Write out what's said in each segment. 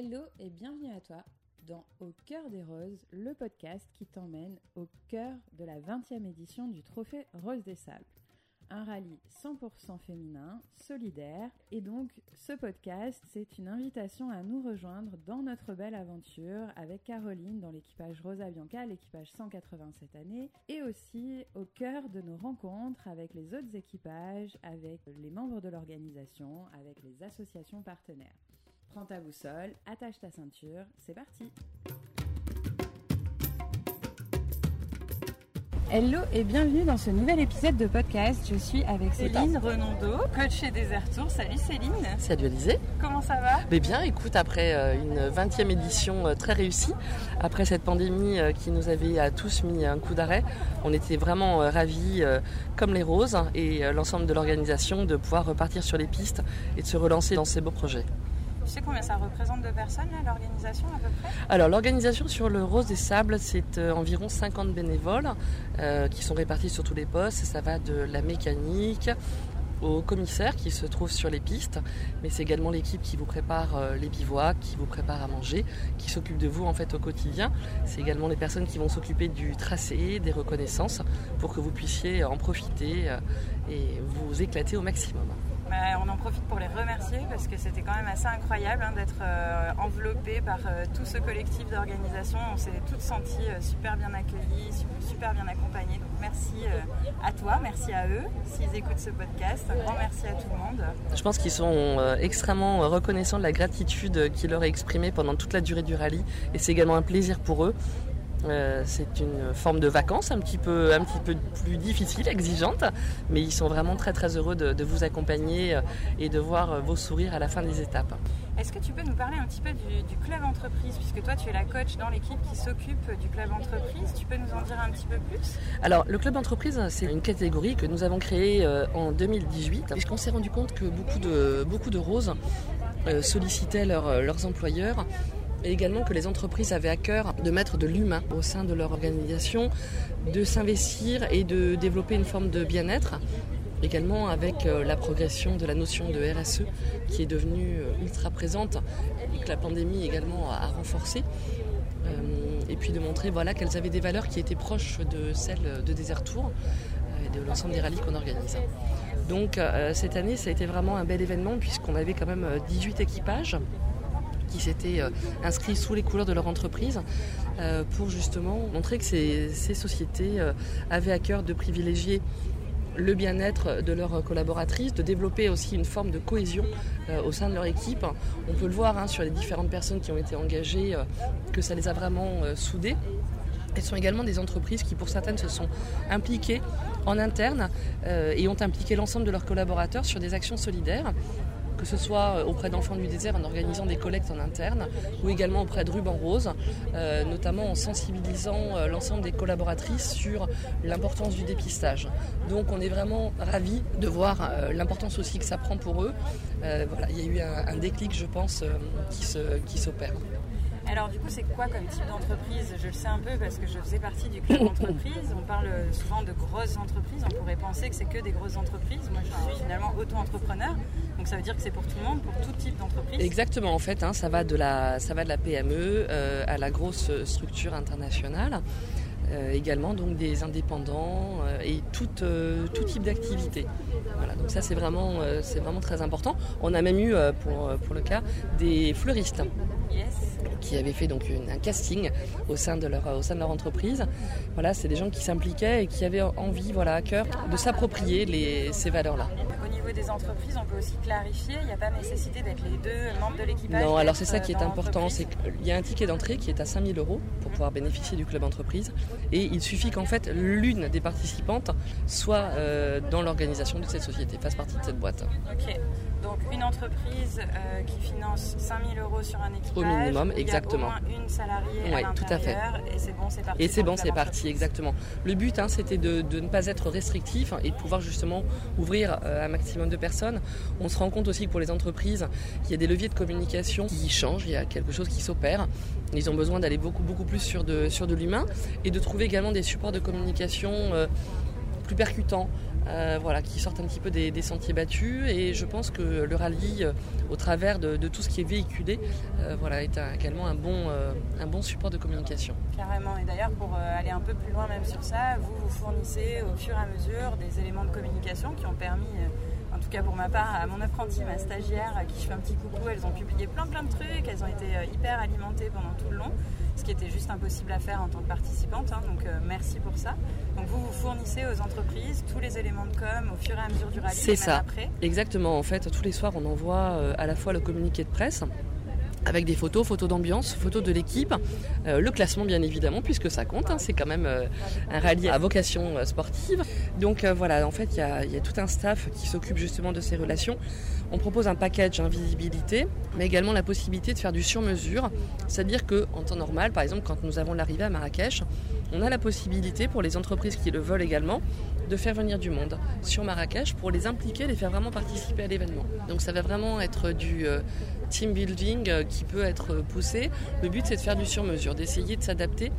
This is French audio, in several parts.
Hello et bienvenue à toi dans Au cœur des roses, le podcast qui t'emmène au cœur de la 20e édition du Trophée Rose des Sables. Un rallye 100% féminin, solidaire. Et donc, ce podcast, c'est une invitation à nous rejoindre dans notre belle aventure avec Caroline dans l'équipage Rosa Bianca, l'équipage 180 cette année, et aussi au cœur de nos rencontres avec les autres équipages, avec les membres de l'organisation, avec les associations partenaires. Prends ta boussole, attache ta ceinture, c'est parti Hello et bienvenue dans ce nouvel épisode de podcast. Je suis avec Céline Renando, coach chez Desert Tour. Salut Céline. Salut Alizé. Comment ça va? Mais bien, écoute, après euh, une 20e édition euh, très réussie, après cette pandémie euh, qui nous avait à tous mis un coup d'arrêt, on était vraiment ravis, comme les roses et l'ensemble de l'organisation, de pouvoir repartir sur les pistes et de se relancer dans ces beaux projets. Tu sais combien ça représente de personnes, l'organisation à peu près? Alors, l'organisation sur le Rose des Sables, c'est euh, environ 50 bénévoles euh, qui sont répartis sur tous les postes. Ça va de la mécanique au commissaire qui se trouve sur les pistes, mais c'est également l'équipe qui vous prépare euh, les bivouacs, qui vous prépare à manger, qui s'occupe de vous en fait au quotidien. C'est également les personnes qui vont s'occuper du tracé, des reconnaissances, pour que vous puissiez en profiter et vous éclater au maximum. Bah, on en profite pour les remercier parce que c'était quand même assez incroyable hein, d'être euh, enveloppé par euh, tout ce collectif d'organisation. On s'est toutes senties euh, super bien accueillies, super bien accompagnées. Donc merci à toi, merci à eux s'ils écoutent ce podcast. Un grand merci à tout le monde. Je pense qu'ils sont extrêmement reconnaissants de la gratitude qui leur est exprimée pendant toute la durée du rallye et c'est également un plaisir pour eux euh, c'est une forme de vacances un petit peu, un petit peu plus difficile, exigeante, mais ils sont vraiment très très heureux de, vous accompagner euh, et de voir euh, vos sourires à la fin des étapes. Est-ce que tu peux nous parler un petit peu du, club entreprise, puisque toi tu es la coach dans l'équipe qui s'occupe du club entreprise, tu peux nous en dire un petit peu plus? Alors le club entreprise, c'est une catégorie que nous avons créée en 2018, puisqu'on s'est rendu compte que beaucoup de, beaucoup de roses sollicitaient leurs employeurs et également que les entreprises avaient à cœur de mettre de l'humain au sein de leur organisation, de s'investir et de développer une forme de bien-être. Également avec euh, la progression de la notion de RSE qui est devenue euh, ultra présente et que la pandémie également a renforcé. Euh, et puis de montrer voilà, qu'elles avaient des valeurs qui étaient proches de celles de Desert Tour et de l'ensemble des rallyes qu'on organise. Donc cette année, ça a été vraiment un bel événement puisqu'on avait quand même 18 équipages qui s'étaient euh, inscrits sous les couleurs de leur entreprise euh, pour justement montrer que ces, sociétés euh, avaient à cœur de privilégier le bien-être de leurs collaboratrices, de développer aussi une forme de cohésion au sein de leur équipe. On peut le voir hein, sur les différentes personnes qui ont été engagées, que ça les a vraiment soudées. Elles sont également des entreprises qui, pour certaines, se sont impliquées en interne et ont impliqué l'ensemble de leurs collaborateurs sur des actions solidaires que ce soit euh, auprès d'enfants du désert en organisant des collectes en interne ou également auprès de Ruban Rose, euh, notamment en sensibilisant euh, l'ensemble des collaboratrices sur l'importance du dépistage. Donc on est vraiment ravis de voir l'importance aussi que ça prend pour eux. il y a eu un, déclic, je pense, qui s'opère. Alors du coup, c'est quoi comme type d'entreprise? Je le sais un peu parce que je faisais partie du club d'entreprise. On parle souvent de grosses entreprises. On pourrait penser que c'est que des grosses entreprises. Moi, je suis finalement auto-entrepreneur. Donc ça veut dire que c'est pour tout le monde, pour tout type d'entreprise. Exactement. En fait, hein, ça va de la ça va de la PME euh, à la grosse structure internationale. Euh, également donc des indépendants euh, et tout, tout type d'activité. Voilà, donc ça c'est vraiment, c'est vraiment très important. On a même eu pour, pour le cas des fleuristes. Yes qui avaient fait donc un casting au sein de leur, au sein de leur entreprise. Voilà, c'est des gens qui s'impliquaient et qui avaient envie, voilà, à cœur de s'approprier ces valeurs-là des entreprises, on peut aussi clarifier, il n'y a pas nécessité d'être les deux membres de l'équipage. Non, alors c'est ça qui est important, c'est qu'il y a un ticket d'entrée qui est à 5000 euros pour pouvoir bénéficier du club entreprise. Et il suffit qu'en fait l'une des participantes soit euh, dans l'organisation de cette société, fasse partie de cette boîte. Ok, donc une entreprise euh, qui finance 5000 euros sur un équipage. Au minimum, exactement. Il y a au moins une salariée à tout à fait. Et c'est bon, c'est parti. Et c'est bon, c'est parti, exactement. Le but, hein, c'était de, de, ne pas être restrictif et de pouvoir justement ouvrir euh, un maximum de personnes. On se rend compte aussi que pour les entreprises, il y a des leviers de communication qui changent, il y a quelque chose qui s'opère. Ils ont besoin d'aller beaucoup, beaucoup plus sur de, sur de l'humain et de trouver également des supports de communication euh, plus percutants, euh, voilà, qui sortent un petit peu des, sentiers battus. Et je pense que le rallye, euh, au travers de, tout ce qui est véhiculé, euh, voilà, est également un bon, un bon support de communication. Carrément. Et d'ailleurs, pour aller un peu plus loin même sur ça, vous vous fournissez au fur et à mesure des éléments de communication qui ont permis en tout cas pour ma part, à mon apprenti, ma stagiaire, à qui je fais un petit coucou, elles ont publié plein plein de trucs, elles ont été hyper alimentées pendant tout le long ce qui était juste impossible à faire en tant que participante. Hein, donc euh, merci pour ça. Donc vous vous fournissez aux entreprises tous les éléments de com au fur et à mesure du rallye. C'est ça. Exactement. En fait, tous les soirs, on envoie euh, à la fois le communiqué de presse avec des photos, photos d'ambiance, photos de l'équipe, euh, le classement bien évidemment puisque ça compte, hein, c'est quand même un rallye à vocation sportive. Donc voilà, en fait il y, a, tout un staff qui s'occupe justement de ces relations. On propose un package invisibilité, mais également la possibilité de faire du sur-mesure. C'est-à-dire qu'en temps normal, par exemple, quand nous avons l'arrivée à Marrakech, on a la possibilité pour les entreprises qui le veulent également de faire venir du monde sur Marrakech pour les impliquer, les faire vraiment participer à l'événement. Donc ça va vraiment être du euh, team building euh, qui peut être poussé. Le but c'est de faire du sur-mesure, d'essayer de s'adapter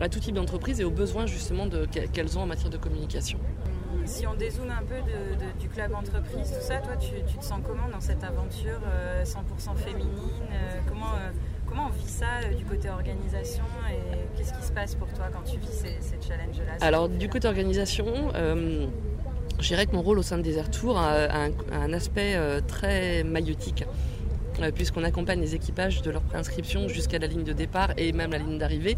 à tout type d'entreprise et aux besoins justement qu'elles ont en matière de communication si on dézoome un peu du club entreprise, tout ça, toi, tu, te sens comment dans cette aventure 100% euh, féminine euh, comment, euh, comment on vit ça du côté organisation et qu'est-ce qui se passe pour toi quand tu vis ces, challenges-là Alors, du côté organisation, je dirais que mon rôle au sein de Desert Tour a un aspect très maillotique. Euh, puisqu'on accompagne les équipages de leur préinscription jusqu'à la ligne de départ et même la ligne d'arrivée,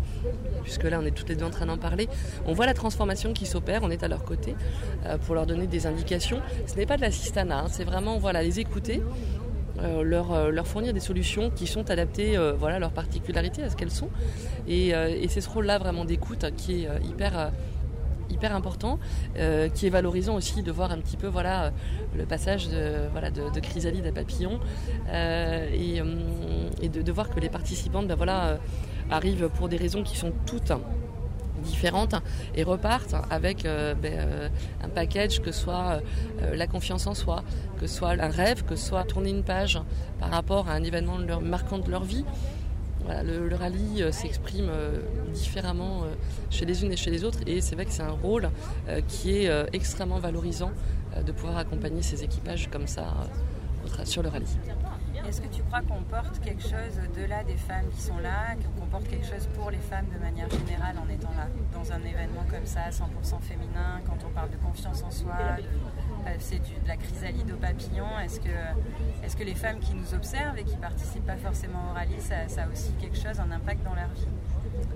puisque là on est toutes les deux en train d'en parler. On voit la transformation qui s'opère, on est à leur côté euh, pour leur donner des indications. Ce n'est pas de l'assistanat, hein, c'est vraiment voilà, les écouter. Euh, leur, fournir des solutions qui sont adaptées voilà, à leurs particularités, à ce qu'elles sont. Et, et c'est ce rôle-là vraiment d'écoute qui est hyper hyper important, euh, qui est valorisant aussi de voir un petit peu voilà, le passage de, voilà, de, chrysalide à papillon euh, et, euh, de, voir que les participantes ben voilà, arrivent pour des raisons qui sont toutes différentes et repartent avec ben, un package que soit la confiance en soi, que soit un rêve, que soit tourner une page par rapport à un événement marquant de leur vie le, rallye euh, s'exprime euh, différemment euh, chez les unes et chez les autres et c'est vrai que c'est un rôle qui est extrêmement valorisant de pouvoir accompagner ces équipages comme ça sur le rallye. Est-ce que tu crois qu'on porte quelque chose au-delà des femmes qui sont là, qu'on porte quelque chose pour les femmes de manière générale en étant là, dans un événement comme ça, 100% féminin, quand on parle de confiance en soi, c'est de la chrysalide au papillon Est-ce que, les femmes qui nous observent et qui participent pas forcément au rallye, ça, a aussi quelque chose, un impact dans leur vie?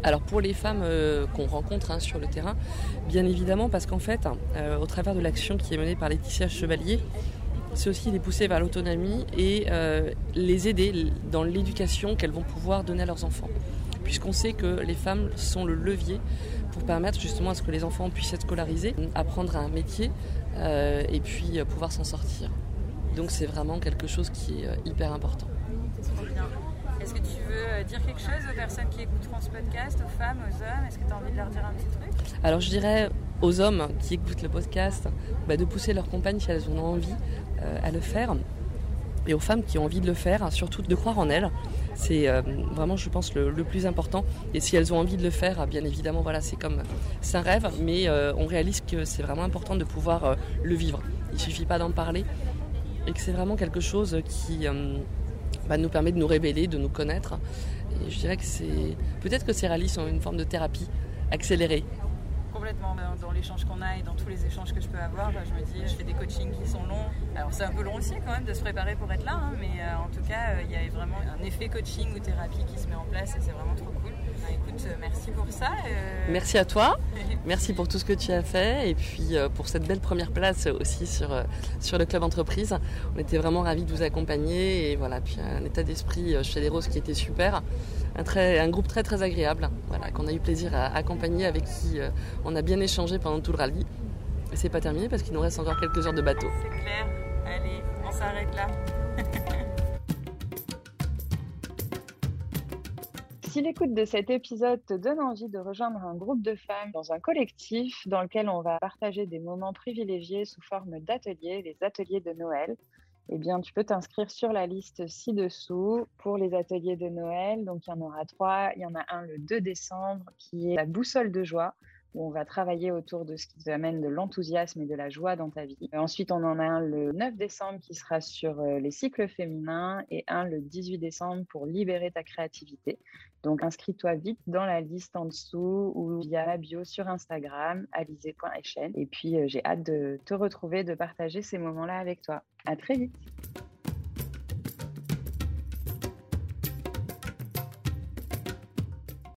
Alors pour les femmes euh, qu'on rencontre hein, sur le terrain, bien évidemment, parce qu'en fait, euh, au travers de l'action qui est menée par Laetitia Chevalier, c'est aussi les pousser vers l'autonomie et les aider dans l'éducation qu'elles vont pouvoir donner à leurs enfants. Puisqu'on sait que les femmes sont le levier pour permettre justement à ce que les enfants puissent être scolarisés, apprendre un métier euh, et puis euh, pouvoir s'en sortir. Donc c'est vraiment quelque chose qui est euh, hyper important. Est-ce que tu veux dire quelque chose aux personnes qui écouteront ce podcast, aux femmes, aux hommes? Est-ce que tu as envie de leur dire un petit truc? Alors je dirais aux hommes qui écoutent le podcast bah, de pousser leurs compagnes si elles ont envie à le faire. Et aux femmes qui ont envie de le faire, surtout de croire en elles. C'est vraiment, je pense, le, plus important. Et si elles ont envie de le faire, bien évidemment, voilà, c'est comme c'est un rêve, mais on réalise que c'est vraiment important de pouvoir le vivre. Il suffit pas d'en parler et que c'est vraiment quelque chose qui bah, nous permet de nous révéler, de nous connaître. Et je dirais que c'est peut-être que ces rallyes sont une forme de thérapie accélérée complètement dans, l'échange qu'on a et dans tous les échanges que je peux avoir. Je me dis, je fais des coachings qui sont longs. Alors c'est un peu long aussi quand même de se préparer pour être là, hein, mais euh, en tout cas, euh, il y a vraiment un effet coaching ou thérapie qui se met en place et c'est vraiment trop cool. Bah, écoute, euh, merci pour ça. Merci à toi. merci pour tout ce que tu as fait et puis pour cette belle première place aussi sur, sur le club entreprise. On était vraiment ravis de vous accompagner et voilà, puis un état d'esprit chez les Roses qui était super un, très, un groupe très très agréable, voilà, qu'on a eu plaisir à accompagner, avec qui euh, on a bien échangé pendant tout le rallye. Et c'est pas terminé parce qu'il nous reste encore quelques heures de bateau. C'est clair. Allez, on s'arrête là. Si l'écoute de cet épisode te donne envie de rejoindre un groupe de femmes dans un collectif dans lequel on va partager des moments privilégiés sous forme d'ateliers, les ateliers de Noël, eh bien, tu peux t'inscrire sur la liste ci-dessous pour les ateliers de Noël. Donc, il y en aura trois. Il y en a un le 2 décembre qui est la boussole de joie. Où on va travailler autour de ce qui amène de l'enthousiasme et de la joie dans ta vie. Ensuite, on en a un le 9 décembre qui sera sur les cycles féminins et un le 18 décembre pour libérer ta créativité. Donc, inscris-toi vite dans la liste en dessous ou via la bio sur Instagram, alizé.hl. Et puis, j'ai hâte de te retrouver, de partager ces moments-là avec toi. À très vite.